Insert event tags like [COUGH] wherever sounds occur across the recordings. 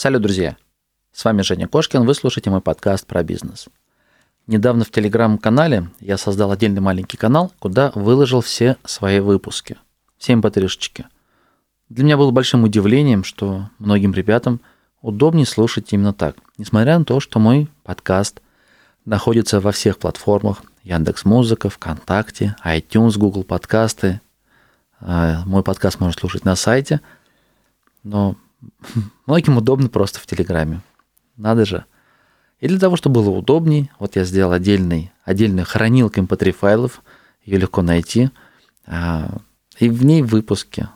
Салют, друзья! С вами Женя Кошкин, вы слушаете мой подкаст про бизнес. Недавно в телеграм-канале я создал отдельный маленький канал, куда выложил все свои выпуски. Все mp3-шечки. Для меня было большим удивлением, что многим ребятам удобнее слушать именно так. Несмотря на то, что мой подкаст находится во всех платформах. Яндекс Музыка, ВКонтакте, iTunes, Google подкасты. А, мой подкаст можно слушать на сайте. Но [LAUGHS] многим удобно просто в Телеграме. Надо же. И для того, чтобы было удобней, вот я сделал отдельный, отдельную хранилку mp3 файлов, ее легко найти, а, и в ней выпуски.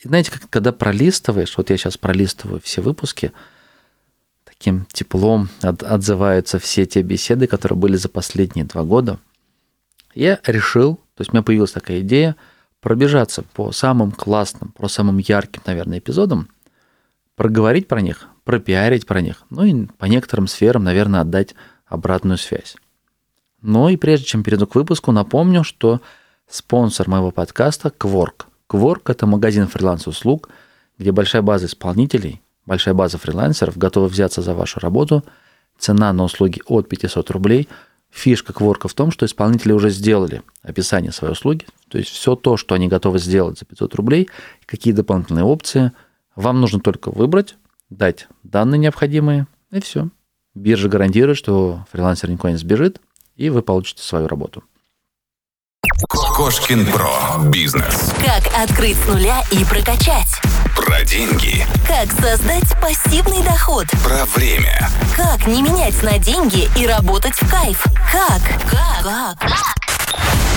И знаете, как, когда пролистываешь, вот я сейчас пролистываю все выпуски, таким теплом от, отзываются все те беседы, которые были за последние два года. Я решил, то есть у меня появилась такая идея, пробежаться по самым классным, по самым ярким, наверное, эпизодам, проговорить про них, пропиарить про них, ну и по некоторым сферам, наверное, отдать обратную связь. Ну и прежде чем перейду к выпуску, напомню, что спонсор моего подкаста – Quark. Quark – это магазин фриланс-услуг, где большая база исполнителей, большая база фрилансеров готова взяться за вашу работу. Цена на услуги от 500 рублей. Фишка Quark в том, что исполнители уже сделали описание своей услуги, то есть все то, что они готовы сделать за 500 рублей, какие дополнительные опции. Вам нужно только выбрать, дать данные необходимые, и все. Биржа гарантирует, что фрилансер никуда не сбежит, и вы получите свою работу. Кошкин Про. Бизнес. Как открыть с нуля и прокачать. Про деньги. Как создать пассивный доход. Про время. Как не менять на деньги и работать в кайф. Как? Как? Как?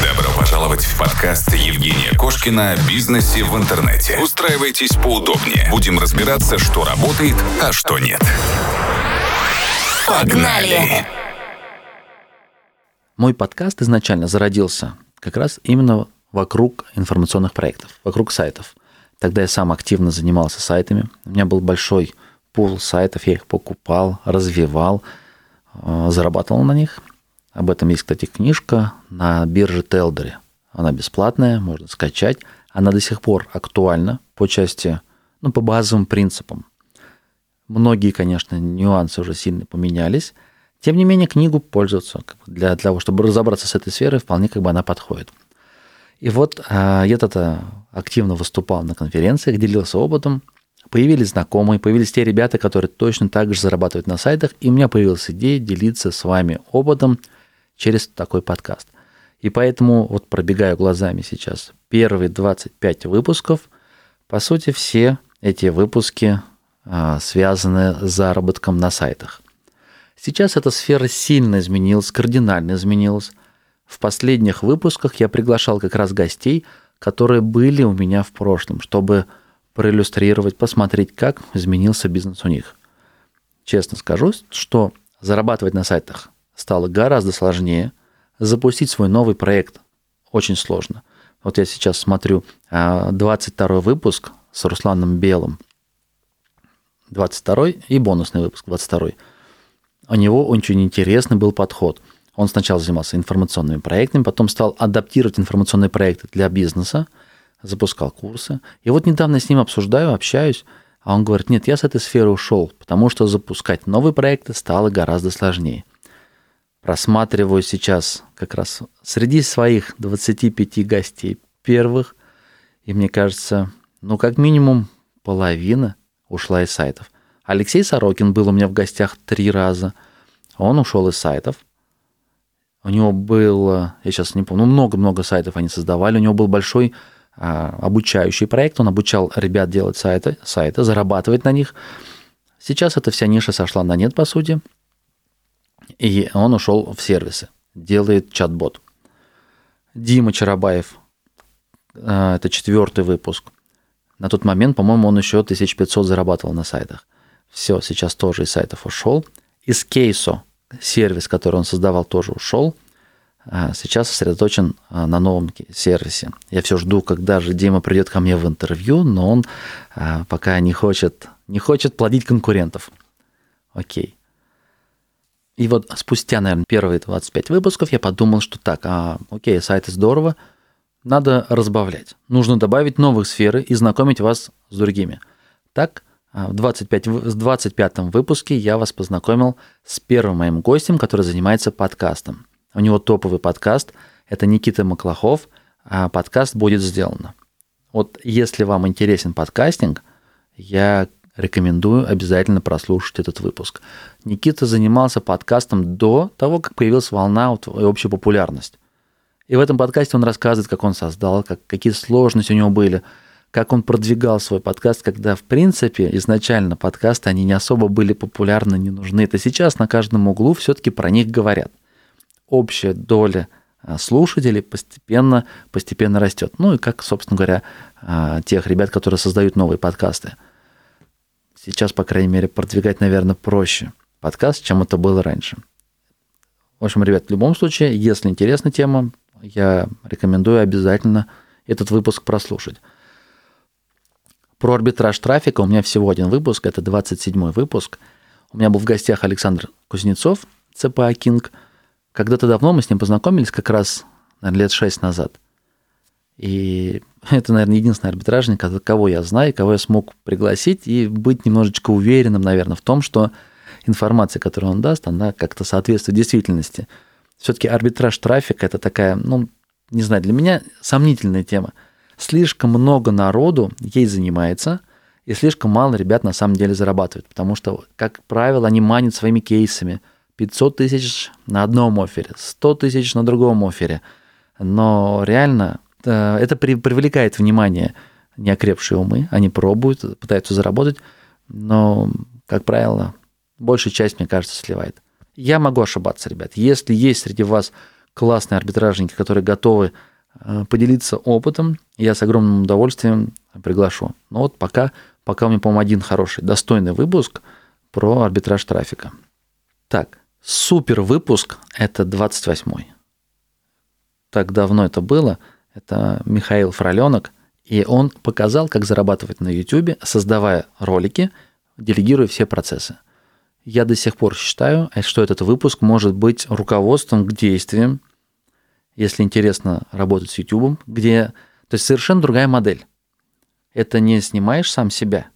Добро пожаловать в подкаст Евгения Кошкина о бизнесе в интернете. Устраивайтесь поудобнее. Будем разбираться, что работает, а что нет. Погнали! Мой подкаст изначально зародился как раз именно вокруг информационных проектов, вокруг сайтов. Тогда я сам активно занимался сайтами. У меня был большой пул сайтов, я их покупал, развивал, э, зарабатывал на них. Об этом есть, кстати, книжка на бирже Телдере. Она бесплатная, можно скачать. Она до сих пор актуальна по части, ну, по базовым принципам. Многие, конечно, нюансы уже сильно поменялись. Тем не менее, книгу пользоваться для того, чтобы разобраться с этой сферой, вполне как бы она подходит. И вот а, я тогда активно выступал на конференциях, делился опытом, появились знакомые, появились те ребята, которые точно так же зарабатывают на сайтах, и у меня появилась идея делиться с вами опытом через такой подкаст. И поэтому вот пробегаю глазами сейчас первые 25 выпусков. По сути, все эти выпуски а, связаны с заработком на сайтах. Сейчас эта сфера сильно изменилась, кардинально изменилась. В последних выпусках я приглашал как раз гостей, которые были у меня в прошлом, чтобы проиллюстрировать, посмотреть, как изменился бизнес у них. Честно скажу, что зарабатывать на сайтах стало гораздо сложнее. Запустить свой новый проект очень сложно. Вот я сейчас смотрю 22 а, выпуск с Русланом Белым. 22 и бонусный выпуск 22. У него очень интересный был подход. Он сначала занимался информационными проектами, потом стал адаптировать информационные проекты для бизнеса, запускал курсы. И вот недавно с ним обсуждаю, общаюсь, а он говорит, нет, я с этой сферы ушел, потому что запускать новые проекты стало гораздо сложнее рассматриваю сейчас как раз среди своих 25 гостей первых, и мне кажется, ну, как минимум половина ушла из сайтов. Алексей Сорокин был у меня в гостях три раза. Он ушел из сайтов. У него было, я сейчас не помню, ну, много-много сайтов они создавали. У него был большой а, обучающий проект. Он обучал ребят делать сайты, сайты, зарабатывать на них. Сейчас эта вся ниша сошла на нет, по сути. И он ушел в сервисы, делает чат-бот. Дима Чарабаев, э, это четвертый выпуск. На тот момент, по-моему, он еще 1500 зарабатывал на сайтах. Все, сейчас тоже из сайтов ушел. Из Кейсо, сервис, который он создавал, тоже ушел. А сейчас сосредоточен э, на новом сервисе. Я все жду, когда же Дима придет ко мне в интервью, но он э, пока не хочет, не хочет плодить конкурентов. Окей. И вот спустя, наверное, первые 25 выпусков я подумал, что так, а, окей, сайты здорово, надо разбавлять. Нужно добавить новых сферы и знакомить вас с другими. Так А, в 25, в 25 выпуске я вас познакомил с первым моим гостем, который занимается подкастом. У него топовый подкаст, это Никита Маклахов, а подкаст «Будет сделано». Вот если вам интересен подкастинг, я рекомендую обязательно прослушать этот выпуск. Никита занимался подкастом до того, как появилась волна и общая популярность. И в этом подкасте он рассказывает, как он создал, как, какие сложности у него были, как он продвигал свой подкаст, когда, в принципе, изначально подкасты, они не особо были популярны, не нужны. Это сейчас на каждом углу все-таки про них говорят. Общая доля а, слушателей постепенно, постепенно растет. Ну и как, собственно говоря, а, тех ребят, которые создают новые подкасты. Сейчас, по крайней мере, продвигать, наверное, проще подкаст, чем это было раньше. В общем, ребят, в любом случае, если интересна тема, я рекомендую обязательно этот выпуск прослушать. Про арбитраж трафика у меня всего один выпуск, это 27 выпуск. У меня был в гостях Александр Кузнецов, ЦПА Кинг. Когда-то давно мы с ним познакомились, как раз наверное, лет 6 назад. И [LAUGHS] это, наверное, единственный арбитражник, кого я знаю, кого я смог пригласить и быть немножечко уверенным, наверное, в том, что информация, которую он даст, она как-то соответствует действительности. Все-таки арбитраж трафика – это такая, ну, не знаю, для меня сомнительная тема. Слишком много народу ей занимается, и слишком мало ребят на самом деле зарабатывают, потому что, как правило, они манят своими кейсами. 500 тысяч на одном офере, 100 тысяч на другом офере. Но реально э, это привлекает внимание неокрепшие умы, они пробуют, пытаются заработать, но, как правило, большая часть, мне кажется, сливает. Я могу ошибаться, ребят. Если есть среди вас классные арбитражники, которые готовы э, поделиться опытом, я с огромным удовольствием приглашу. Но вот пока, пока у меня, по-моему, один хороший, достойный выпуск про арбитраж трафика. Так, супер выпуск – это 28-й. Так давно это было. Это Михаил Фроленок. И он показал, как зарабатывать на YouTube, создавая ролики, делегируя все процессы. Я до сих пор считаю, что этот выпуск может быть руководством к действиям, если интересно работать с YouTube, где... То есть совершенно другая модель. Это не снимаешь сам себя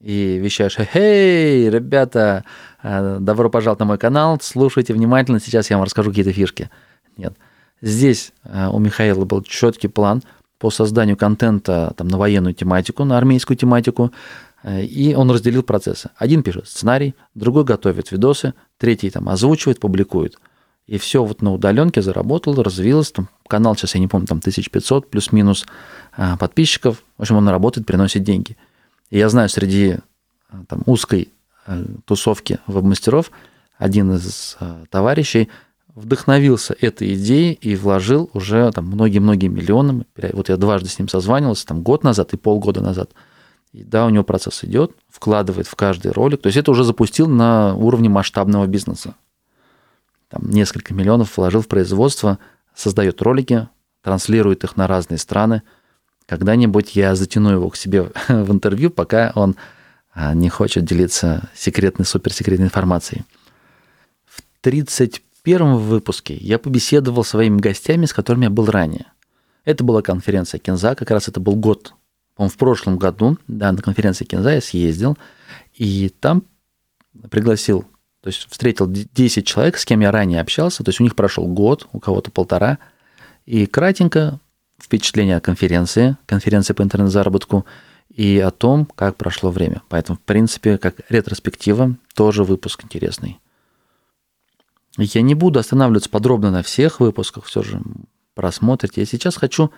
и вещаешь, «Эй, ребята, э, добро пожаловать на мой канал, слушайте внимательно, сейчас я вам расскажу какие-то фишки». Нет. Здесь э, у Михаила был четкий план по созданию контента там, на военную тематику, на армейскую тематику, Э, и он разделил процессы. Один пишет сценарий, другой готовит видосы, третий там озвучивает, публикует. И все вот на удаленке заработал, развилось. Там, канал сейчас, я не помню, там 1500 плюс-минус э, подписчиков. В общем, он работает, приносит деньги. И я знаю, среди там, узкой тусовки веб-мастеров один из товарищей вдохновился этой идеей и вложил уже там многие-многие миллионы. Вот я дважды с ним созванивался, там год назад и полгода назад – и да, у него процесс идет, вкладывает в каждый ролик. То есть это уже запустил на уровне масштабного бизнеса. Там несколько миллионов вложил в производство, создает ролики, транслирует их на разные страны. Когда-нибудь я затяну его к себе [LAUGHS] в интервью, пока он а, не хочет делиться секретной, суперсекретной информацией. В 31 выпуске я побеседовал с своими гостями, с которыми я был ранее. Это была конференция Кинза, как раз это был год по в прошлом году, да, на конференции Кинза я съездил, и там пригласил, то есть встретил 10 человек, с кем я ранее общался, то есть у них прошел год, у кого-то полтора, и кратенько впечатление о конференции, конференции по интернет-заработку, и о том, как прошло время. Поэтому, в принципе, как ретроспектива, тоже выпуск интересный. Я не буду останавливаться подробно на всех выпусках, все же просмотрите. Я сейчас хочу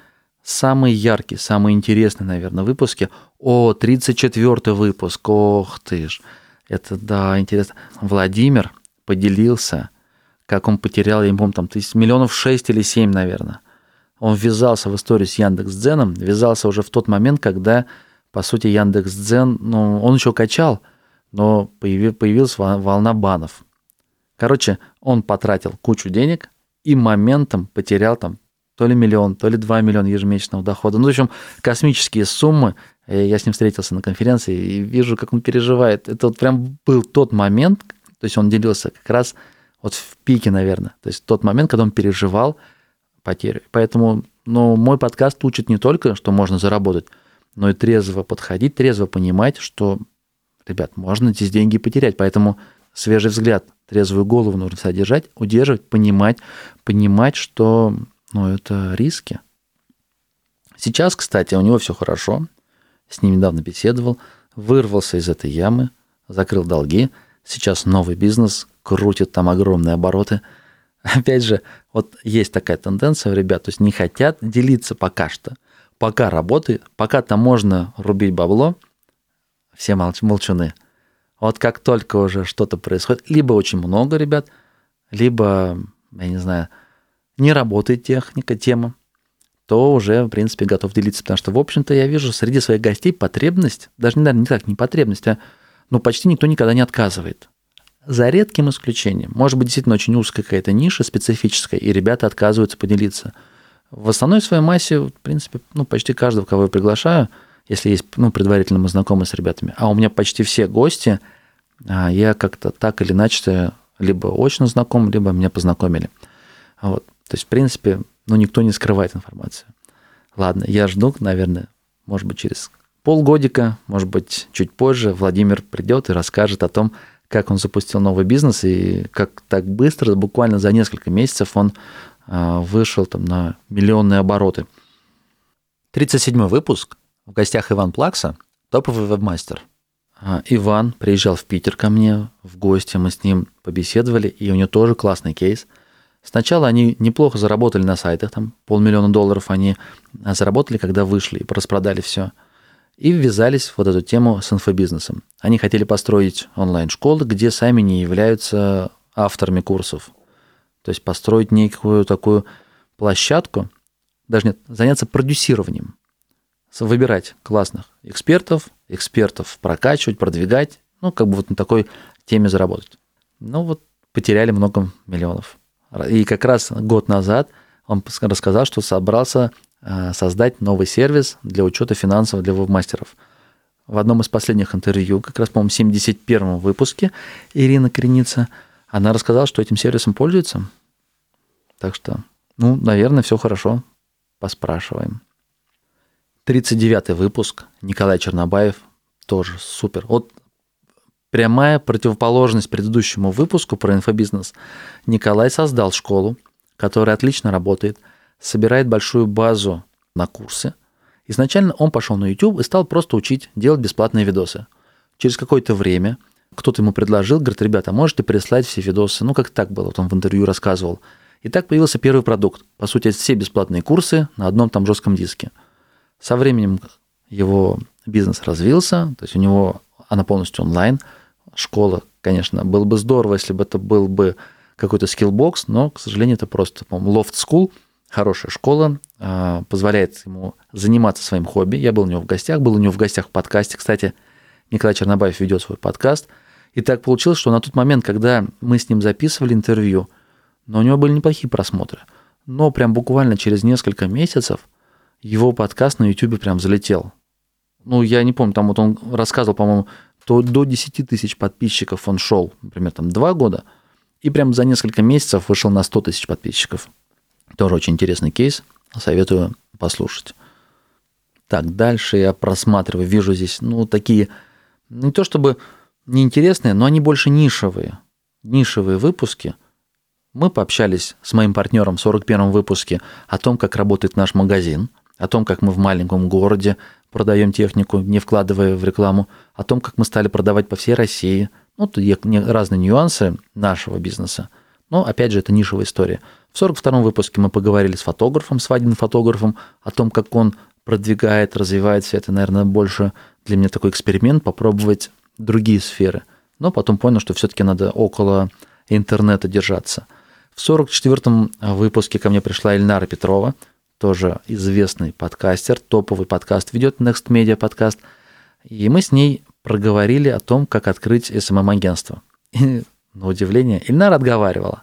самый яркий, самый интересный, наверное, выпуски. О, 34 выпуск, ох ты ж. Это, да, интересно. Владимир поделился, как он потерял, я не помню, там тысяч, миллионов шесть или семь, наверное. Он ввязался в историю с Яндекс.Дзеном, ввязался уже в тот момент, когда, по сути, Яндекс.Дзен, ну, он еще качал, но появилась волна банов. Короче, он потратил кучу денег и моментом потерял там то ли миллион, то ли 2 миллиона ежемесячного дохода. Ну, в общем, космические суммы. Я с ним встретился на конференции и вижу, как он переживает. Это вот прям был тот момент, то есть он делился как раз вот в пике, наверное. То есть тот момент, когда он переживал потерю. Поэтому ну, мой подкаст учит не только, что можно заработать, но и трезво подходить, трезво понимать, что ребят, можно здесь деньги потерять, поэтому свежий взгляд, трезвую голову нужно содержать, удерживать, понимать, понимать, что ну, это риски. Сейчас, кстати, у него все хорошо. С ним недавно беседовал, вырвался из этой ямы, закрыл долги. Сейчас новый бизнес, крутит там огромные обороты. Опять же, вот есть такая тенденция у ребят, то есть не хотят делиться пока что. Пока работает, пока там можно рубить бабло, все молч- молчуны – вот как только уже что-то происходит, либо очень много ребят, либо, я не знаю, не работает техника, тема, то уже, в принципе, готов делиться. Потому что, в общем-то, я вижу среди своих гостей потребность, даже, наверное, не так, не потребность, а ну, почти никто никогда не отказывает. За редким исключением. Может быть, действительно очень узкая какая-то ниша специфическая, и ребята отказываются поделиться. В основной своей массе, в принципе, ну, почти каждого, кого я приглашаю – если есть, ну, предварительно мы знакомы с ребятами. А у меня почти все гости, а, я как-то так или иначе либо очно знаком, либо меня познакомили. Вот. То есть, в принципе, ну, никто не скрывает информацию. Ладно, я жду, наверное, может быть, через полгодика, может быть, чуть позже Владимир придет и расскажет о том, как он запустил новый бизнес и как так быстро, буквально за несколько месяцев он а, вышел там на миллионные обороты. 37 выпуск в гостях Иван Плакса, топовый вебмастер. А, Иван приезжал в Питер ко мне в гости, мы с ним побеседовали, и у него тоже классный кейс. Сначала они неплохо заработали на сайтах, там полмиллиона долларов они заработали, когда вышли и распродали все. И ввязались в вот эту тему с инфобизнесом. Они хотели построить онлайн-школы, где сами не являются авторами курсов. То есть построить некую такую площадку, даже нет, заняться продюсированием выбирать классных экспертов, экспертов прокачивать, продвигать, ну, как бы вот на такой теме заработать. Ну, вот потеряли много миллионов. И как раз год назад он рассказал, что собрался э, создать новый сервис для учета финансов для веб-мастеров. В одном из последних интервью, как раз, по-моему, в 71 выпуске, Ирина Креница, она рассказала, что этим сервисом пользуется. Так что, ну, наверное, все хорошо. Поспрашиваем. 39 выпуск. Николай Чернобаев. Тоже супер. Вот прямая противоположность предыдущему выпуску про инфобизнес. Николай создал школу, которая отлично работает, собирает большую базу на курсы. Изначально он пошел на YouTube и стал просто учить делать бесплатные видосы. Через какое-то время кто-то ему предложил, говорит, ребята, можете прислать все видосы. Ну, как так было, вот он в интервью рассказывал. И так появился первый продукт. По сути, все бесплатные курсы на одном там жестком диске – со временем его бизнес развился, то есть у него она полностью онлайн. Школа, конечно, было бы здорово, если бы это был бы какой-то Skillbox, но, к сожалению, это просто, по-моему, Loft School, хорошая школа, а, позволяет ему заниматься своим хобби. Я был у него в гостях, был у него в гостях в подкасте. Кстати, Николай Чернобаев ведет свой подкаст. И так получилось, что на тот момент, когда мы с ним записывали интервью, но у него были неплохие просмотры. Но прям буквально через несколько месяцев – его подкаст на YouTube прям залетел. Ну, я не помню, там вот он рассказывал, по-моему, то до 10 тысяч подписчиков он шел, например, там два года, и прям за несколько месяцев вышел на 100 тысяч подписчиков. Тоже очень интересный кейс, советую послушать. Так, дальше я просматриваю, вижу здесь, ну, такие, не то чтобы неинтересные, но они больше нишевые. Нишевые выпуски. Мы пообщались с моим партнером в 41 выпуске о том, как работает наш магазин – о том, как мы в маленьком городе продаем технику, не вкладывая в рекламу, о том, как мы стали продавать по всей России. Ну, тут разные нюансы нашего бизнеса. Но, опять же, это нишевая история. В 42-м выпуске мы поговорили с фотографом, свадебным фотографом, о том, как он продвигает, развивает все это, наверное, больше для меня такой эксперимент, попробовать другие сферы. Но потом понял, что все-таки надо около интернета держаться. В 44-м выпуске ко мне пришла Ильнара Петрова, тоже известный подкастер, топовый подкаст ведет Next Media подкаст. И мы с ней проговорили о том, как открыть SMM-агентство. И, на удивление, Ильнара отговаривала.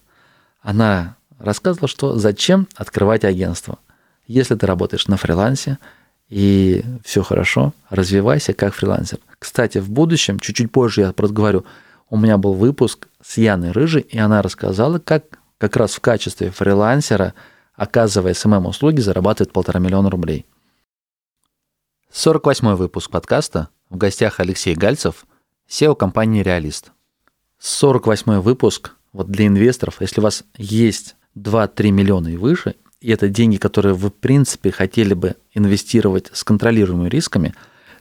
Она рассказывала, что зачем открывать агентство. Если ты работаешь на фрилансе, и все хорошо, развивайся как фрилансер. Кстати, в будущем, чуть-чуть позже я разговариваю, у меня был выпуск с Яной Рыжей, и она рассказала, как как раз в качестве фрилансера – оказывая СММ-услуги, зарабатывает полтора миллиона рублей. 48 выпуск подкаста. В гостях Алексей Гальцев, SEO компании «Реалист». 48 выпуск. Вот для инвесторов, если у вас есть 2-3 миллиона и выше, и это деньги, которые вы, в принципе, хотели бы инвестировать с контролируемыми рисками,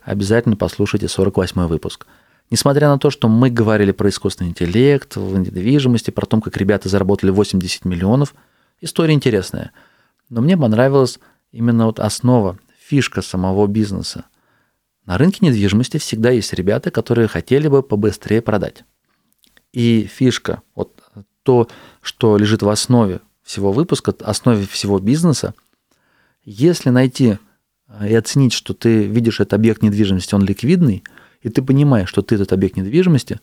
обязательно послушайте 48 выпуск. Несмотря на то, что мы говорили про искусственный интеллект в недвижимости, про то, как ребята заработали 80 миллионов, история интересная. Но мне понравилась именно вот основа, фишка самого бизнеса. На рынке недвижимости всегда есть ребята, которые хотели бы побыстрее продать. И фишка, вот то, что лежит в основе всего выпуска, основе всего бизнеса, если найти э, и оценить, что ты видишь этот объект недвижимости, он ликвидный, и ты понимаешь, что ты этот объект недвижимости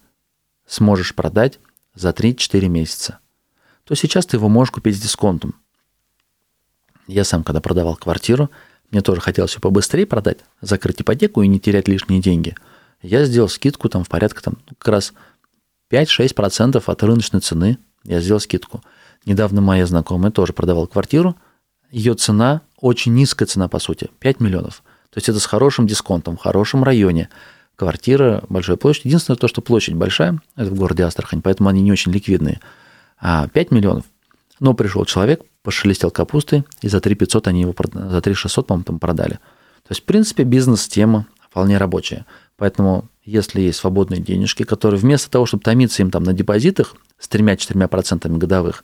сможешь продать за 3-4 месяца, то сейчас ты его можешь купить с дисконтом. Я сам, когда продавал квартиру, мне тоже хотелось все побыстрее продать, закрыть ипотеку и не терять лишние деньги. Я сделал скидку там в порядке там, как раз 5-6% от рыночной цены я сделал скидку. Недавно моя знакомая тоже продавала квартиру. Ее цена, очень низкая цена, по сути, 5 миллионов. То есть это с хорошим дисконтом, в хорошем районе. Квартира, большая площадь. Единственное то, что площадь большая, это в городе Астрахань, поэтому они не очень ликвидные. А 5 миллионов. Но пришел человек, пошелестел капустой, и за 3 500 они его, за 3 600, по-моему, там продали. То есть, в принципе, бизнес-тема вполне рабочая. Поэтому, если есть свободные денежки, которые вместо того, чтобы томиться им там на депозитах с 3-4% годовых,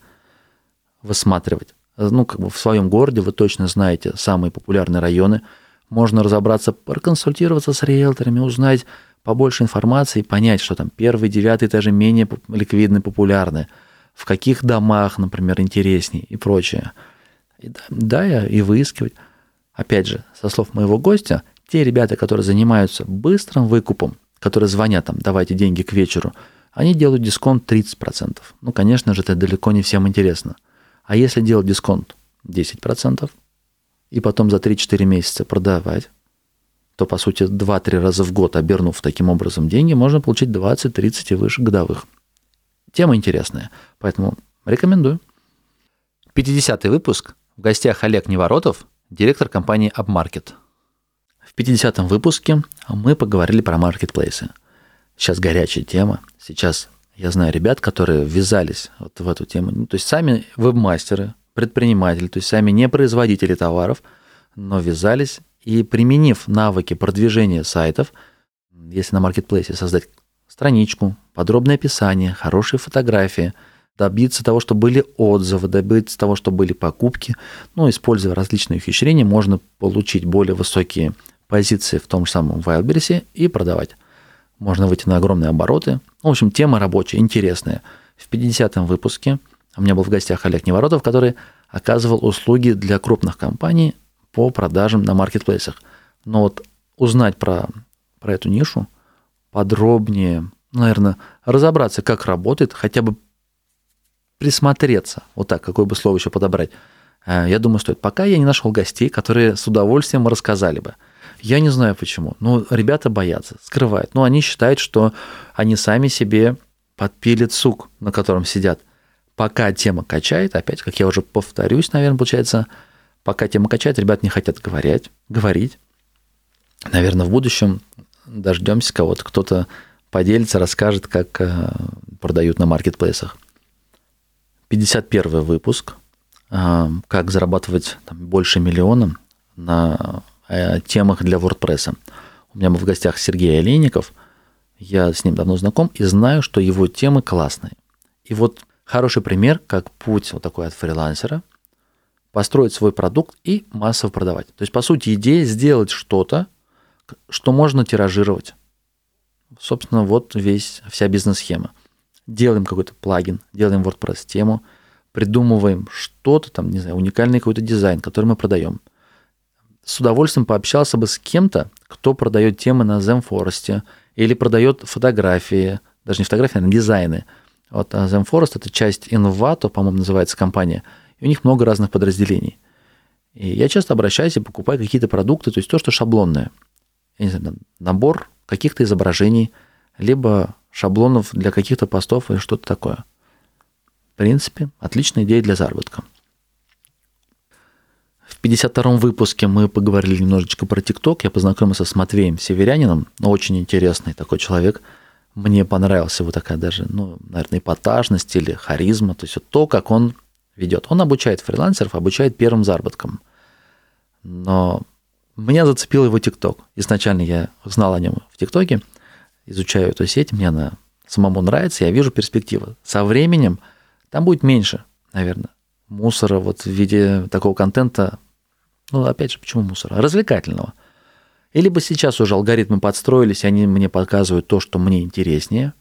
высматривать, ну, как бы в своем городе вы точно знаете самые популярные районы, можно разобраться, проконсультироваться с риэлторами, узнать побольше информации, понять, что там первый, девятый этажи менее ликвидны, популярны, в каких домах, например, интересней и прочее. И, да, и выискивать. Опять же, со слов моего гостя, те ребята, которые занимаются быстрым выкупом, которые звонят там, давайте деньги к вечеру, они делают дисконт 30%. Ну, конечно же, это далеко не всем интересно. А если делать дисконт 10%, и потом за 3-4 месяца продавать, то, по сути, 2-3 раза в год, обернув таким образом деньги, можно получить 20-30 и выше годовых. Тема интересная, поэтому рекомендую. 50 выпуск. В гостях Олег Неворотов, директор компании AppMarket. В 50-м выпуске мы поговорили про маркетплейсы. Сейчас горячая тема. Сейчас я знаю ребят, которые ввязались вот в эту тему. Ну, то есть сами веб-мастеры, предприниматели, то есть сами не производители товаров, но ввязались и применив навыки продвижения сайтов, если на маркетплейсе создать страничку, подробное описание, хорошие фотографии, добиться того, что были отзывы, добиться того, что были покупки, ну, используя различные ухищрения, можно получить более высокие позиции в том же самом Wildberries и продавать. Можно выйти на огромные обороты. В общем, тема рабочая, интересная. В 50-м выпуске у меня был в гостях Олег Неворотов, который оказывал услуги для крупных компаний по продажам на маркетплейсах. Но вот узнать про, про эту нишу подробнее, наверное, разобраться, как работает, хотя бы присмотреться, вот так, какое бы слово еще подобрать, э, я думаю, стоит. Пока я не нашел гостей, которые с удовольствием рассказали бы. Я не знаю почему. Ну, ребята боятся, скрывают. Ну, они считают, что они сами себе подпилят сук, на котором сидят. Пока тема качает, опять, как я уже повторюсь, наверное, получается, пока тема качает, ребят не хотят говорить, говорить. Наверное, в будущем дождемся кого-то, кто-то поделится, расскажет, как э, продают на маркетплейсах. 51 выпуск. Э, как зарабатывать там, больше миллиона на Э, темах для WordPress. У меня был в гостях Сергей Олейников. Я с ним давно знаком и знаю, что его темы классные. И вот хороший пример, как путь вот такой от фрилансера, построить свой продукт и массово продавать. То есть, по сути, идея сделать что-то, что можно тиражировать. Собственно, вот весь, вся бизнес-схема. Делаем какой-то плагин, делаем WordPress-тему, придумываем что-то там, не знаю, уникальный какой-то дизайн, который мы продаем – с удовольствием пообщался бы с кем-то, кто продает темы на Zemforest или продает фотографии, даже не фотографии, а дизайны. Вот а Zemforest – это часть Invato, по-моему, называется компания, и у них много разных подразделений. И я часто обращаюсь и покупаю какие-то продукты, то есть то, что шаблонное. Я не знаю, набор каких-то изображений, либо шаблонов для каких-то постов или что-то такое. В принципе, отличная идея для заработка. В 52-м выпуске мы поговорили немножечко про ТикТок. Я познакомился с Матвеем Северянином, очень интересный такой человек. мне понравилась его такая даже, ну, наверное, эпатажность или харизма, то есть вот то, как он ведет. Он обучает фрилансеров, обучает первым заработкам. Но меня зацепил его ТикТок. Изначально я знал о нем в ТикТоке, изучаю эту сеть, мне она самому нравится, я вижу перспективы. Со временем там будет меньше, наверное, мусора вот в виде такого контента. Ну, опять же, почему мусора? Развлекательного. И бы сейчас уже алгоритмы подстроились, и они мне показывают то, что мне интереснее.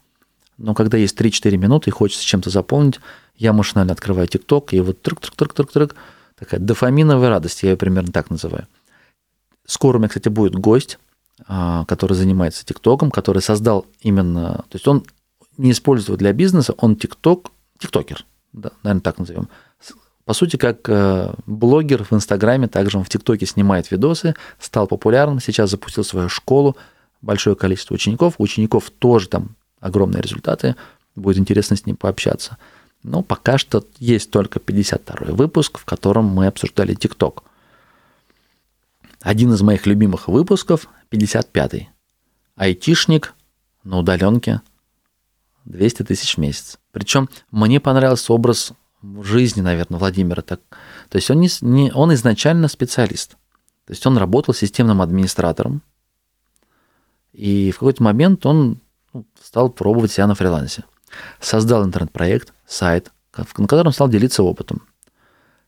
Но когда есть 3-4 минуты и хочется чем-то заполнить, я машинально открываю ТикТок, и вот трык-трык-трык-трык-трык, такая дофаминовая радость, я ее примерно так называю. Скоро у меня, кстати, будет гость, а, который занимается ТикТоком, который создал именно... То есть он не использует для бизнеса, он ТикТок, ТикТокер, да, наверное, так назовем. По сути, как э, блогер в Инстаграме, также он в ТикТоке снимает видосы, стал популярным, сейчас запустил свою школу, большое количество учеников, у учеников тоже там огромные результаты, будет интересно с ним пообщаться. Но пока что есть только 52 выпуск, в котором мы обсуждали ТикТок. Один из моих любимых выпусков, 55-й. Айтишник на удаленке 200 тысяч в месяц. Причем мне понравился образ жизни, наверное, Владимира. Так. То есть он, не, не, он изначально специалист. То есть он работал системным администратором. И в какой-то момент он ну, стал пробовать себя на фрилансе. Создал интернет-проект, сайт, на котором стал делиться опытом.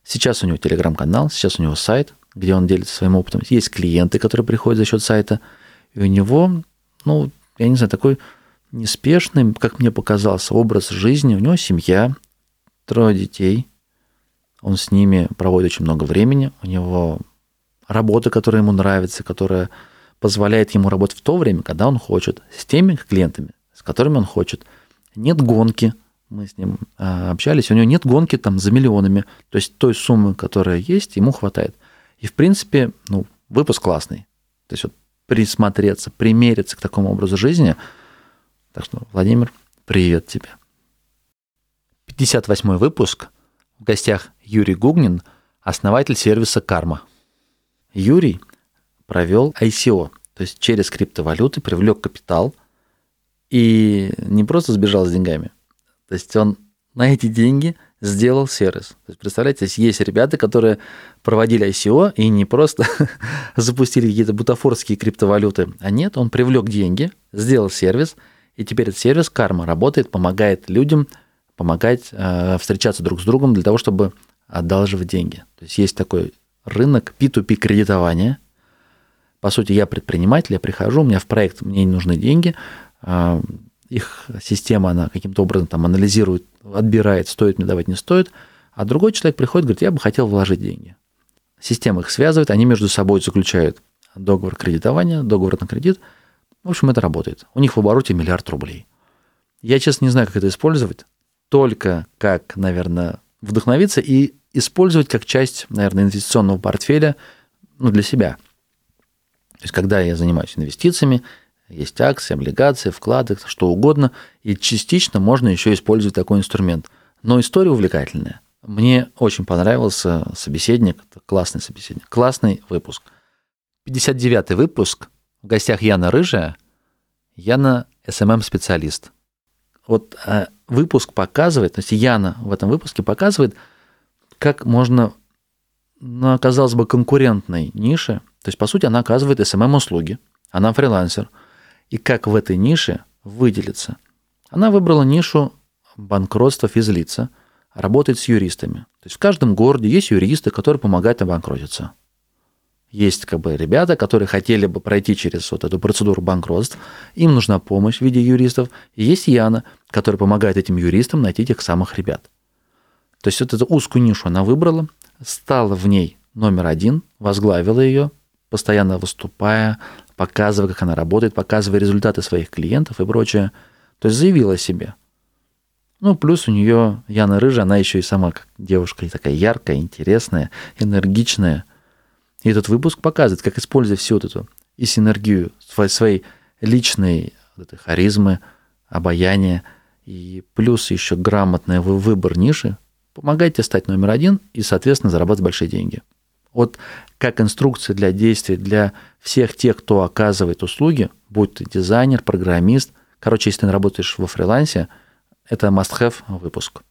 Сейчас у него телеграм-канал, сейчас у него сайт, где он делится своим опытом. Есть клиенты, которые приходят за счет сайта, и у него, ну, я не знаю, такой неспешный, как мне показался, образ жизни. У него семья, трое детей. Он с ними проводит очень много времени. У него работа, которая ему нравится, которая позволяет ему работать в то время, когда он хочет, с теми клиентами, с которыми он хочет. Нет гонки. Мы с ним а, общались. У него нет гонки там за миллионами. То есть той суммы, которая есть, ему хватает. И, в принципе, ну, выпуск классный. То есть вот присмотреться, примериться к такому образу жизни. Так что, Владимир, привет тебе. 58 выпуск. В гостях Юрий Гугнин, основатель сервиса «Карма». Юрий провел ICO, то есть через криптовалюты привлек капитал и не просто сбежал с деньгами. То есть он на эти деньги сделал сервис. То есть, представляете, есть ребята, которые проводили ICO и не просто [LAUGHS] запустили какие-то бутафорские криптовалюты, а нет, он привлек деньги, сделал сервис, и теперь этот сервис карма работает, помогает людям помогать э, встречаться друг с другом для того, чтобы одалживать деньги. То есть есть такой рынок P2P кредитования. По сути, я предприниматель, я прихожу, у меня в проект, мне не нужны деньги, э, их система, она каким-то образом там анализирует, отбирает, стоит мне давать, не стоит, а другой человек приходит, говорит, я бы хотел вложить деньги. Система их связывает, они между собой заключают договор кредитования, договор на кредит. В общем, это работает. У них в обороте миллиард рублей. Я, честно, не знаю, как это использовать. Только как, наверное, вдохновиться и использовать как часть, наверное, инвестиционного портфеля ну, для себя. То есть, когда я занимаюсь инвестициями, есть акции, облигации, вклады, что угодно. И частично можно еще использовать такой инструмент. Но история увлекательная. Мне очень понравился собеседник, классный собеседник, классный выпуск. 59-й выпуск. В гостях Яна Рыжая. Яна SMM-специалист. Вот а, выпуск показывает, то есть Яна в этом выпуске показывает, как можно на, казалось бы, конкурентной нише, то есть, по сути, она оказывает SMM-услуги, она фрилансер – и как в этой нише выделиться. Она выбрала нишу банкротства физлица, работает с юристами. То есть в каждом городе есть юристы, которые помогают обанкротиться. Есть как бы ребята, которые хотели бы пройти через вот эту процедуру банкротства, им нужна помощь в виде юристов. И есть Яна, которая помогает этим юристам найти тех самых ребят. То есть вот эту узкую нишу она выбрала, стала в ней номер один, возглавила ее, постоянно выступая, показывая, как она работает, показывая результаты своих клиентов и прочее. То есть заявила о себе. Ну, плюс у нее Яна Рыжая, она еще и сама как девушка такая яркая, интересная, энергичная. И этот выпуск показывает, как используя всю вот эту и синергию своей личной вот этой харизмы, обаяния, и плюс еще грамотный выбор ниши, помогайте стать номер один и, соответственно, зарабатывать большие деньги. Вот как инструкция для действий для всех тех, кто оказывает услуги, будь ты дизайнер, программист, Короче, если ты работаешь во фрилансе, это must-have выпуск.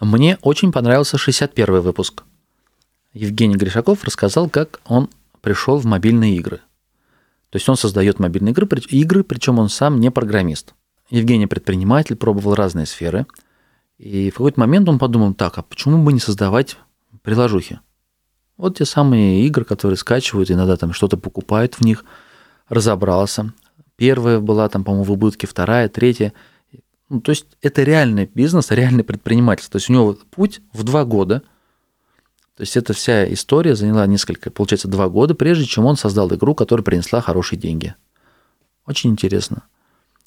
Мне очень понравился 61 выпуск. Евгений Гришаков рассказал, как он пришел в мобильные игры. То есть он создает мобильные игры, игры, причем он сам не программист. Евгений предприниматель, пробовал разные сферы. И в какой-то момент он подумал, так, а почему бы не создавать приложухи? Вот те самые игры, которые скачивают, иногда там что-то покупают в них, разобрался. Первая была там, по-моему, в убытке, вторая, третья – ну, то есть это реальный бизнес, реальный предпринимательство. То есть у него путь в два года. То есть эта вся история заняла несколько, получается, два года, прежде чем он создал игру, которая принесла хорошие деньги. Очень интересно.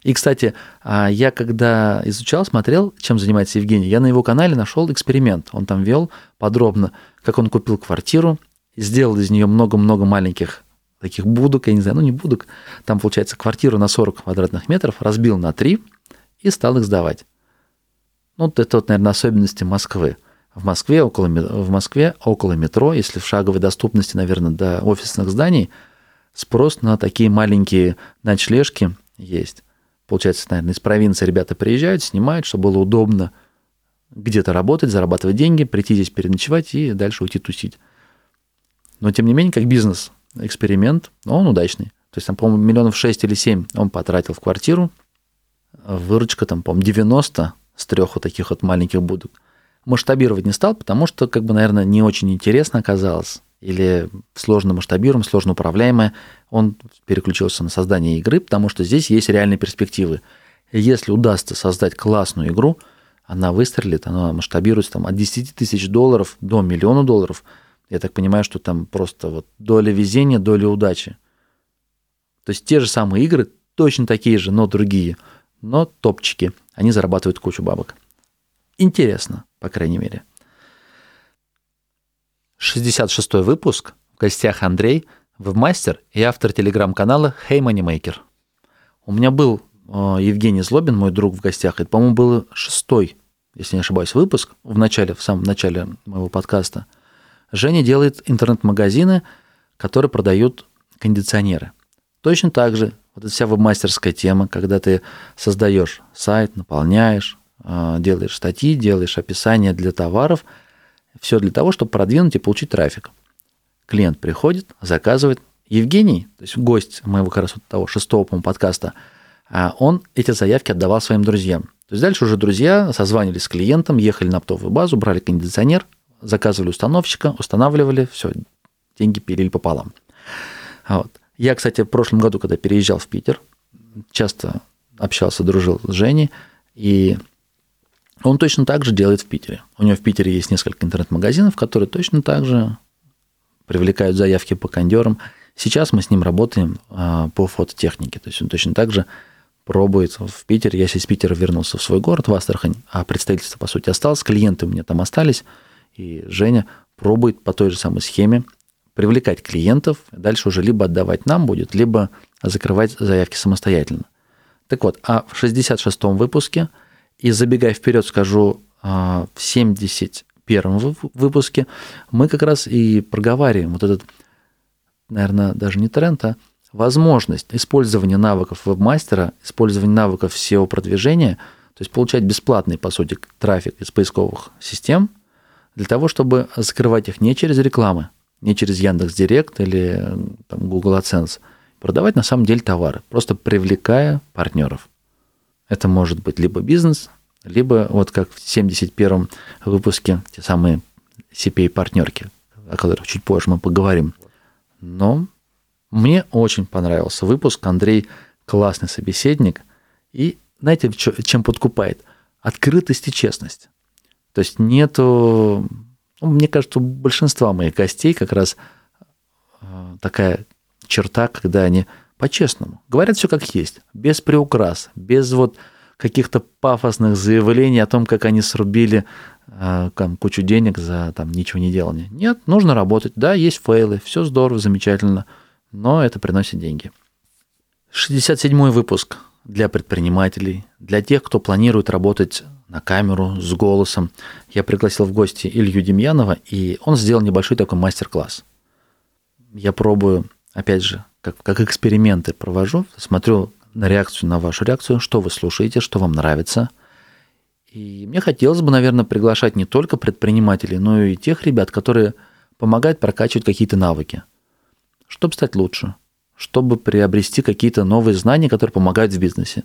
И, кстати, а, я когда изучал, смотрел, чем занимается Евгений, я на его канале нашел эксперимент. Он там вел подробно, как он купил квартиру, сделал из нее много-много маленьких таких будок, я не знаю, ну не будок, там, получается, квартиру на 40 квадратных метров, разбил на 3, и стал их сдавать. Ну, это вот, наверное, особенности Москвы. В Москве, около, в Москве около метро, если в шаговой доступности, наверное, до офисных зданий, спрос на такие маленькие ночлежки есть. Получается, наверное, из провинции ребята приезжают, снимают, чтобы было удобно где-то работать, зарабатывать деньги, прийти здесь переночевать и дальше уйти тусить. Но, тем не менее, как бизнес-эксперимент, он удачный. То есть, там, по-моему, миллионов шесть или семь он потратил в квартиру, выручка там, по-моему, 90 с трех вот таких вот маленьких будок. Масштабировать не стал, потому что, как бы, наверное, не очень интересно оказалось. Или сложно масштабируем, сложно управляемое. Он переключился на создание игры, потому что здесь есть реальные перспективы. Если удастся создать классную игру, она выстрелит, она масштабируется там, от 10 тысяч долларов до миллиона долларов. Я так понимаю, что там просто вот доля везения, доля удачи. То есть те же самые игры, точно такие же, но другие – но топчики. Они зарабатывают кучу бабок. Интересно, по крайней мере. 66 выпуск. В гостях Андрей, вебмастер и автор телеграм-канала Hey Moneymaker. У меня был э, Евгений Злобин, мой друг в гостях. Это, по-моему, был шестой, если не ошибаюсь, выпуск в начале, в самом начале моего подкаста. Женя делает интернет-магазины, которые продают кондиционеры. Точно так же вот эта вся вебмастерская тема, когда ты создаешь сайт, наполняешь, а, делаешь статьи, делаешь описание для товаров, все для того, чтобы продвинуть и получить трафик. Клиент приходит, заказывает. Евгений, то есть гость моего как раз вот того шестого, по подкаста, а, он эти заявки отдавал своим друзьям. То есть дальше уже друзья созванивались с клиентом, ехали на оптовую базу, брали кондиционер, заказывали установщика, устанавливали, все, деньги пилили пополам. Вот. Я, кстати, в прошлом году, когда переезжал в Питер, часто общался, дружил с Женей, и он точно так же делает в Питере. У него в Питере есть несколько интернет-магазинов, которые точно так же привлекают заявки по кондерам. Сейчас мы с ним работаем а, по фототехнике. То есть он точно так же пробует в Питере. Я из Питера вернулся в свой город, в Астрахань, а представительство, по сути, осталось, клиенты у меня там остались, и Женя пробует по той же самой схеме привлекать клиентов, дальше уже либо отдавать нам будет, либо закрывать заявки самостоятельно. Так вот, а в 66-м выпуске, и забегая вперед, скажу, а, в 71-м выпуске мы как раз и проговариваем вот этот, наверное, даже не тренд, а возможность использования навыков вебмастера, использования навыков SEO-продвижения, то есть получать бесплатный, по сути, трафик из поисковых систем, для того, чтобы закрывать их не через рекламы, не через Яндекс Директ или там, Google AdSense, продавать на самом деле товары, просто привлекая партнеров. Это может быть либо бизнес, либо вот как в 71-м выпуске те самые CPA-партнерки, о которых чуть позже мы поговорим. Но мне очень понравился выпуск. Андрей классный собеседник. И знаете, чем подкупает? Открытость и честность. То есть нету ну, мне кажется, у большинства моих гостей как раз э, такая черта, когда они по-честному говорят все как есть, без приукрас, без вот каких-то пафосных заявлений о том, как они срубили э, там, кучу денег за там, ничего не делание. Нет, нужно работать. Да, есть фейлы, все здорово, замечательно, но это приносит деньги. 67-й выпуск для предпринимателей, для тех, кто планирует работать на камеру с голосом. Я пригласил в гости Илью Демьянова, и он сделал небольшой такой мастер-класс. Я пробую, опять же, как, как эксперименты провожу, смотрю на реакцию, на вашу реакцию, что вы слушаете, что вам нравится. И мне хотелось бы, наверное, приглашать не только предпринимателей, но и тех ребят, которые помогают прокачивать какие-то навыки, чтобы стать лучше, чтобы приобрести какие-то новые знания, которые помогают в бизнесе.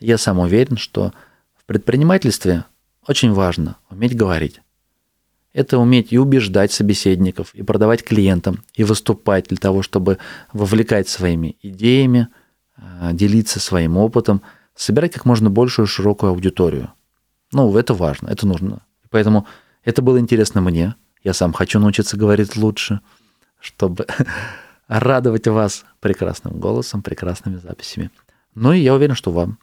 Я сам уверен, что в предпринимательстве очень важно уметь говорить. Это уметь и убеждать собеседников, и продавать клиентам, и выступать для того, чтобы вовлекать своими идеями, а, делиться своим опытом, собирать как можно большую широкую аудиторию. Ну, это важно, это нужно. Поэтому это было интересно мне. Я сам хочу научиться говорить лучше, чтобы [LAUGHS] радовать вас прекрасным голосом, прекрасными записями. Ну и я уверен, что вам,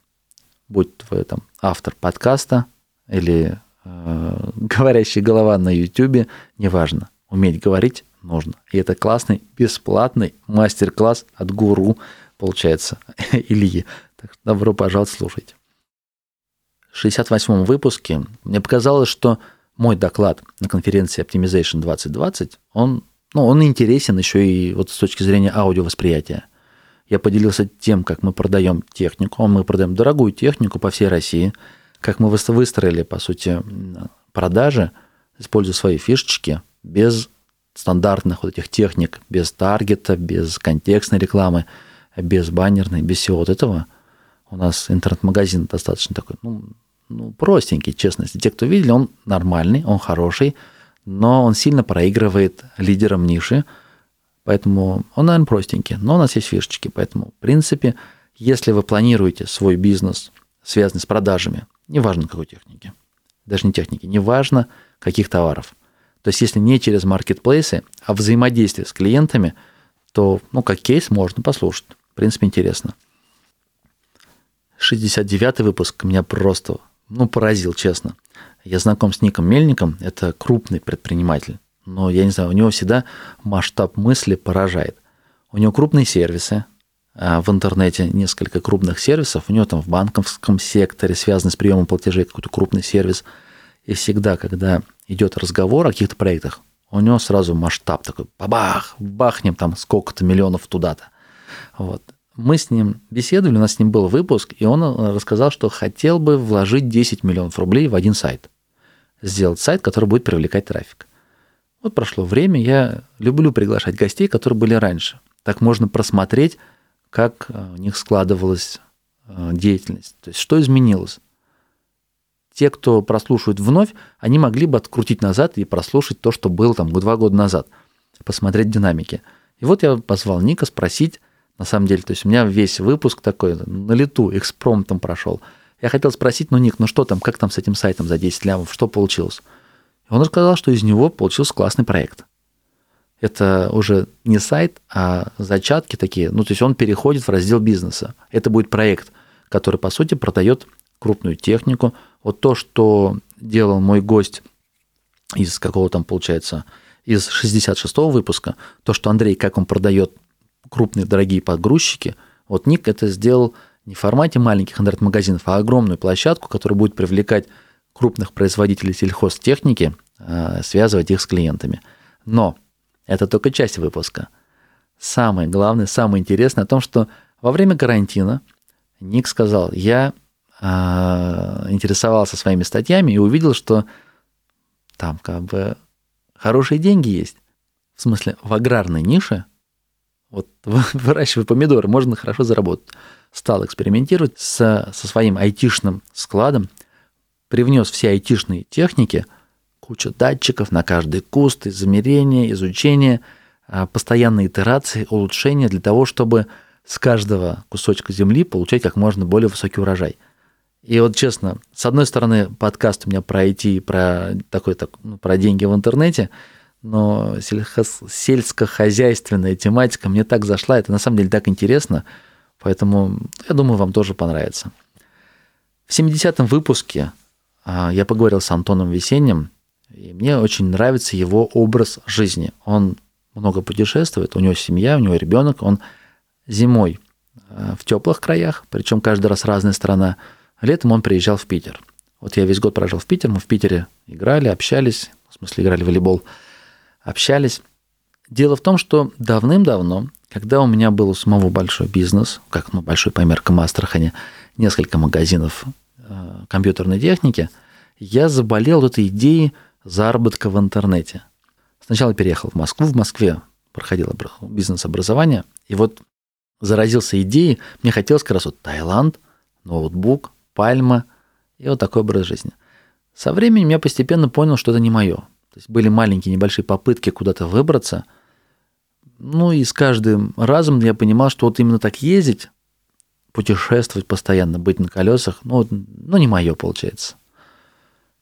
будь вы там автор подкаста или [LAUGHS] говорящая голова на YouTube, неважно. Уметь говорить нужно. И это классный, бесплатный мастер-класс от гуру, получается, [LAUGHS] Ильи. Так что добро пожаловать, слушайте. В 68-м выпуске мне показалось, что мой доклад на конференции Optimization 2020, он, ну, он интересен еще и вот с точки зрения аудиовосприятия. Я поделился тем, как мы продаем технику. Мы продаем дорогую технику по всей России – как мы выстроили, по сути, продажи, используя свои фишечки, без стандартных вот этих техник, без таргета, без контекстной рекламы, без баннерной, без всего вот этого. У нас интернет-магазин достаточно такой, ну, ну, простенький, честно. Те, кто видели, он нормальный, он хороший, но он сильно проигрывает лидерам ниши, поэтому он, наверное, простенький, но у нас есть фишечки, поэтому, в принципе, если вы планируете свой бизнес, связанный с продажами, неважно какой техники, даже не техники, неважно каких товаров. То есть если не через маркетплейсы, а взаимодействие с клиентами, то, ну, как кейс можно послушать. В принципе, интересно. 69-й выпуск меня просто, ну, поразил, честно. Я знаком с Ником Мельником, это крупный предприниматель, но, я не знаю, у него всегда масштаб мысли поражает. У него крупные сервисы, в интернете несколько крупных сервисов, у него там в банковском секторе, связанный с приемом платежей, какой-то крупный сервис. И всегда, когда идет разговор о каких-то проектах, у него сразу масштаб такой, бабах, бахнем там сколько-то миллионов туда-то. Вот. Мы с ним беседовали, у нас с ним был выпуск, и он рассказал, что хотел бы вложить 10 миллионов рублей в один сайт. Сделать сайт, который будет привлекать трафик. Вот прошло время, я люблю приглашать гостей, которые были раньше. Так можно просмотреть как э, у них складывалась э, деятельность. То есть что изменилось? Те, кто прослушивает вновь, они могли бы открутить назад и прослушать то, что было там два года назад, посмотреть динамики. И вот я позвал Ника спросить, на самом деле, то есть у меня весь выпуск такой на лету, экспромтом прошел. Я хотел спросить, ну, Ник, ну что там, как там с этим сайтом за 10 лямов, что получилось? Он рассказал, что из него получился классный проект это уже не сайт, а зачатки такие. Ну, то есть он переходит в раздел бизнеса. Это будет проект, который, по сути, продает крупную технику. Вот то, что делал мой гость из какого там, получается, из 66-го выпуска, то, что Андрей, как он продает крупные дорогие подгрузчики, вот Ник это сделал не в формате маленьких интернет-магазинов, а огромную площадку, которая будет привлекать крупных производителей сельхозтехники, а, связывать их с клиентами. Но это только часть выпуска. Самое главное, самое интересное о том, что во время карантина Ник сказал, я э, интересовался своими статьями и увидел, что там как бы хорошие деньги есть. В смысле, в аграрной нише, вот [LAUGHS] выращивая помидоры, можно хорошо заработать. Стал экспериментировать со, со своим айтишным складом, привнес все айтишные техники – куча датчиков на каждый куст, измерения, изучения, а, постоянные итерации, улучшения для того, чтобы с каждого кусочка земли получать как можно более высокий урожай. И вот честно, с одной стороны, подкаст у меня про IT, про такой, так, ну, про деньги в интернете, но сельскохозяйственная тематика мне так зашла, это на самом деле так интересно, поэтому я думаю, вам тоже понравится. В 70-м выпуске а, я поговорил с Антоном Весенним, и мне очень нравится его образ жизни. Он много путешествует, у него семья, у него ребенок, он зимой э, в теплых краях, причем каждый раз разная страна. Летом он приезжал в Питер. Вот я весь год прожил в Питере, мы в Питере играли, общались, в смысле играли в волейбол, общались. Дело в том, что давным-давно когда у меня был у самого большой бизнес, как ну, большой по меркам Астрахани, несколько магазинов э, компьютерной техники, я заболел этой идеей заработка в интернете. Сначала переехал в Москву, в Москве проходил бизнес-образование, и вот заразился идеей, мне хотелось как раз вот Таиланд, ноутбук, пальма и вот такой образ жизни. Со временем я постепенно понял, что это не мое. То есть были маленькие небольшие попытки куда-то выбраться. Ну и с каждым разом я понимал, что вот именно так ездить, путешествовать постоянно, быть на колесах, ну, ну не мое получается.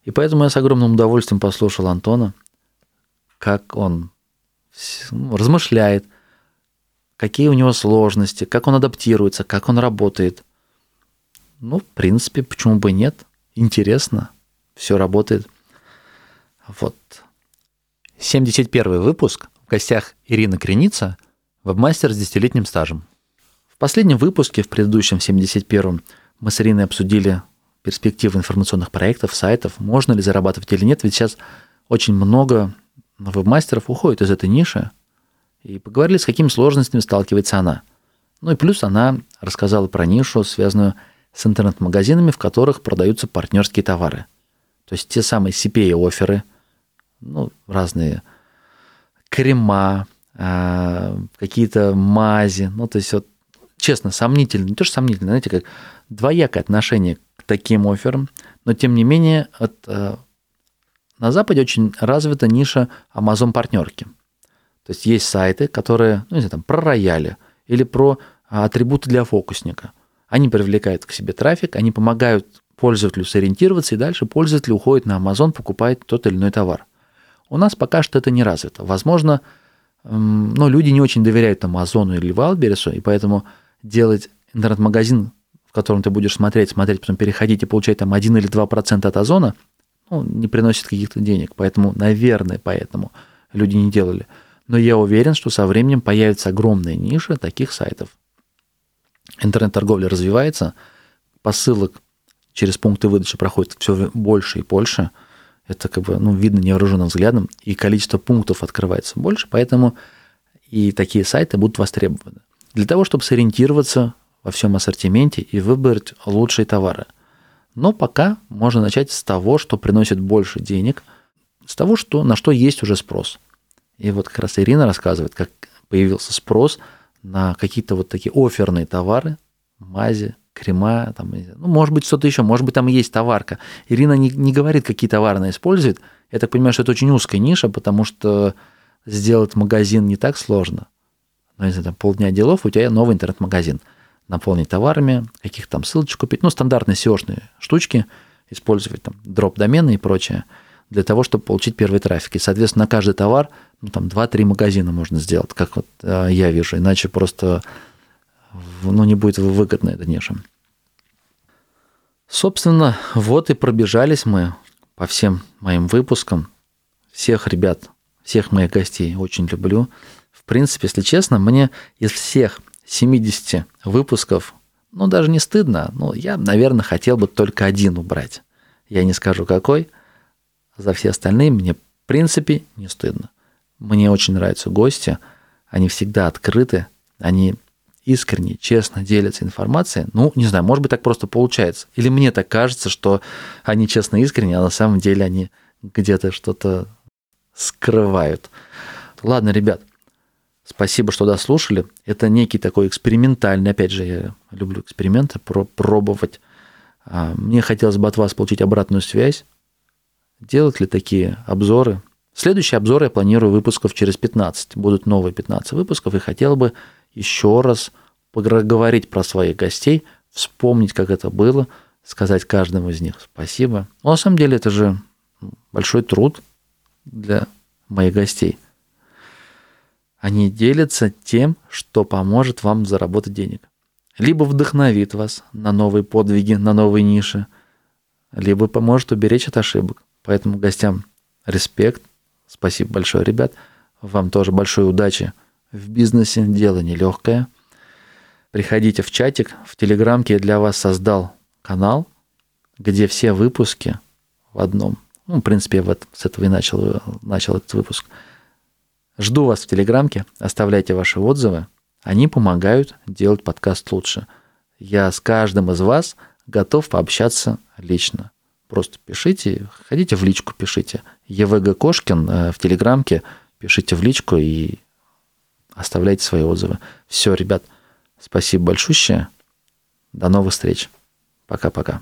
И поэтому я с огромным удовольствием послушал Антона, как он ну, размышляет, какие у него сложности, как он адаптируется, как он работает. Ну, в принципе, почему бы нет? Интересно, все работает. Вот. 71 выпуск. В гостях Ирина Креница, вебмастер с десятилетним стажем. В последнем выпуске, в предыдущем 71-м, мы с Ириной обсудили перспективы информационных проектов, сайтов, можно ли зарабатывать или нет, ведь сейчас очень много вебмастеров уходит из этой ниши, и поговорили, с какими сложностями сталкивается она. Ну и плюс она рассказала про нишу, связанную с интернет-магазинами, в которых продаются партнерские товары. То есть те самые CPA-оферы, ну, разные крема, а, какие-то мази, ну, то есть вот, честно, сомнительно, не то, что сомнительно, знаете, как двоякое отношение таким офферам, но тем не менее от, э, на Западе очень развита ниша Amazon-партнерки. То есть есть сайты, которые, ну, не знаю, там, про рояли или про атрибуты для фокусника. Они привлекают к себе трафик, они помогают пользователю сориентироваться, и дальше пользователь уходит на Amazon, покупает тот или иной товар. У нас пока что это не развито. Возможно, но люди не очень доверяют Амазону или Валбересу, и поэтому делать интернет-магазин, котором ты будешь смотреть, смотреть, потом переходить и получать там 1 или 2% от Озона, ну, не приносит каких-то денег. Поэтому, наверное, поэтому люди не делали. Но я уверен, что со временем появится огромная ниша таких сайтов. Интернет-торговля развивается, посылок через пункты выдачи проходит все больше и больше – это как бы, ну, видно невооруженным взглядом, и количество пунктов открывается больше, поэтому и такие сайты будут востребованы. Для того, чтобы сориентироваться во всем ассортименте и выбрать лучшие товары. Но пока можно начать с того, что приносит больше денег, с того, что, на что есть уже спрос. И вот как раз Ирина рассказывает, как появился спрос на какие-то вот такие оферные товары, мази, крема, там, ну, может быть, что-то еще, может быть, там есть товарка. Ирина не, не говорит, какие товары она использует. Я так понимаю, что это очень узкая ниша, потому что сделать магазин не так сложно. Ну, если там полдня делов, у тебя новый интернет-магазин. Наполнить товарами, каких там ссылочек купить, ну, стандартные SEO-шные штучки, использовать там дроп-домены и прочее, для того, чтобы получить первый трафик. И, соответственно, на каждый товар, ну, там 2-3 магазина можно сделать, как вот э, я вижу, иначе просто ну, не будет выгодно эта ниша. Собственно, вот и пробежались мы по всем моим выпускам. Всех ребят, всех моих гостей очень люблю. В принципе, если честно, мне из всех 70 выпусков, ну, даже не стыдно, но я, наверное, хотел бы только один убрать. Я не скажу какой. За все остальные мне, в принципе, не стыдно. Мне очень нравятся гости. Они всегда открыты. Они искренне, честно делятся информацией, ну, не знаю, может быть, так просто получается. Или мне так кажется, что они честно искренне, а на самом деле они где-то что-то скрывают. Ладно, ребят, спасибо, что дослушали. Это некий такой экспериментальный, опять же, я люблю эксперименты, про пробовать. А, мне хотелось бы от вас получить обратную связь. Делать ли такие обзоры? Следующий обзор я планирую выпусков через 15. Будут новые 15 выпусков, и хотел бы еще раз поговорить про своих гостей, вспомнить, как это было, сказать каждому из них спасибо. Но на самом деле это же большой труд для моих гостей. Они делятся тем, что поможет вам заработать денег. Либо вдохновит вас на новые подвиги, на новые ниши, либо поможет уберечь от ошибок. Поэтому гостям респект. Спасибо большое, ребят. Вам тоже большой удачи в бизнесе дело нелегкое. Приходите в чатик, в Телеграмке я для вас создал канал, где все выпуски в одном. Ну, в принципе, я вот с этого и начал, начал этот выпуск. Жду вас в Телеграмке, оставляйте ваши отзывы. Они помогают делать подкаст лучше. Я с каждым из вас готов пообщаться лично. Просто пишите, ходите в личку, пишите. ЕВГ Кошкин э, в Телеграмке, пишите в личку и оставляйте свои отзывы. Все, ребят, спасибо большущее. До новых встреч. Пока-пока.